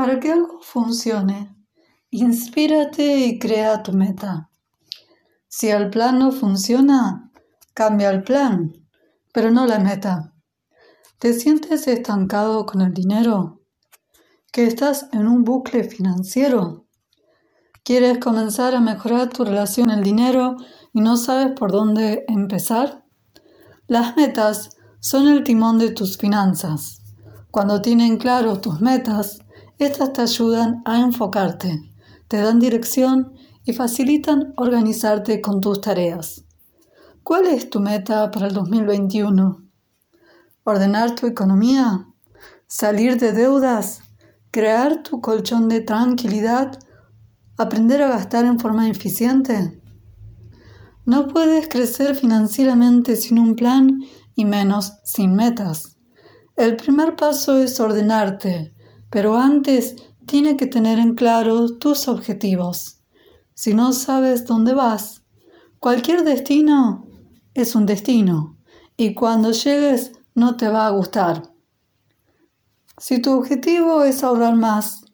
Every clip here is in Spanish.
Para que algo funcione, inspírate y crea tu meta. Si el plan no funciona, cambia el plan, pero no la meta. ¿Te sientes estancado con el dinero? ¿Que estás en un bucle financiero? ¿Quieres comenzar a mejorar tu relación con el dinero y no sabes por dónde empezar? Las metas son el timón de tus finanzas. Cuando tienen claro tus metas, estas te ayudan a enfocarte, te dan dirección y facilitan organizarte con tus tareas. ¿Cuál es tu meta para el 2021? ¿Ordenar tu economía? ¿Salir de deudas? ¿Crear tu colchón de tranquilidad? ¿Aprender a gastar en forma eficiente? No puedes crecer financieramente sin un plan y menos sin metas. El primer paso es ordenarte, pero antes tiene que tener en claro tus objetivos. Si no sabes dónde vas, cualquier destino es un destino y cuando llegues no te va a gustar. Si tu objetivo es ahorrar más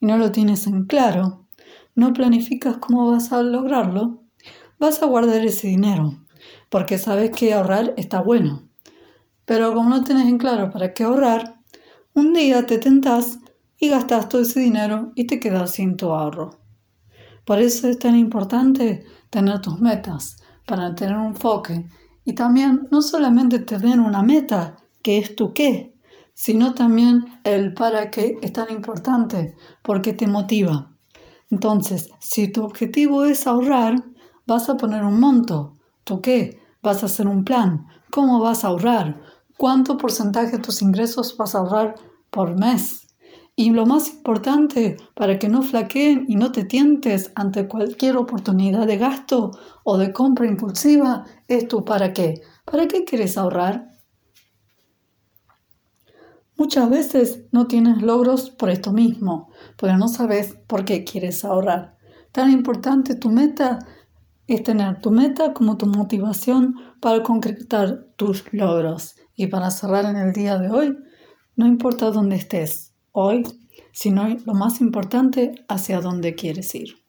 y no lo tienes en claro, no planificas cómo vas a lograrlo, vas a guardar ese dinero, porque sabes que ahorrar está bueno. Pero como no tienes en claro para qué ahorrar, un día te tentás y gastas todo ese dinero y te quedas sin tu ahorro. Por eso es tan importante tener tus metas, para tener un enfoque y también no solamente tener una meta, que es tu qué, sino también el para qué es tan importante, porque te motiva. Entonces, si tu objetivo es ahorrar, vas a poner un monto. ¿Tu qué? Vas a hacer un plan. ¿Cómo vas a ahorrar? ¿Cuánto porcentaje de tus ingresos vas a ahorrar por mes? Y lo más importante, para que no flaqueen y no te tientes ante cualquier oportunidad de gasto o de compra impulsiva, es tu para qué. ¿Para qué quieres ahorrar? Muchas veces no tienes logros por esto mismo, pero no sabes por qué quieres ahorrar. Tan importante tu meta es tener tu meta como tu motivación para concretar tus logros. Y para cerrar en el día de hoy, no importa dónde estés, hoy, sino lo más importante, hacia dónde quieres ir.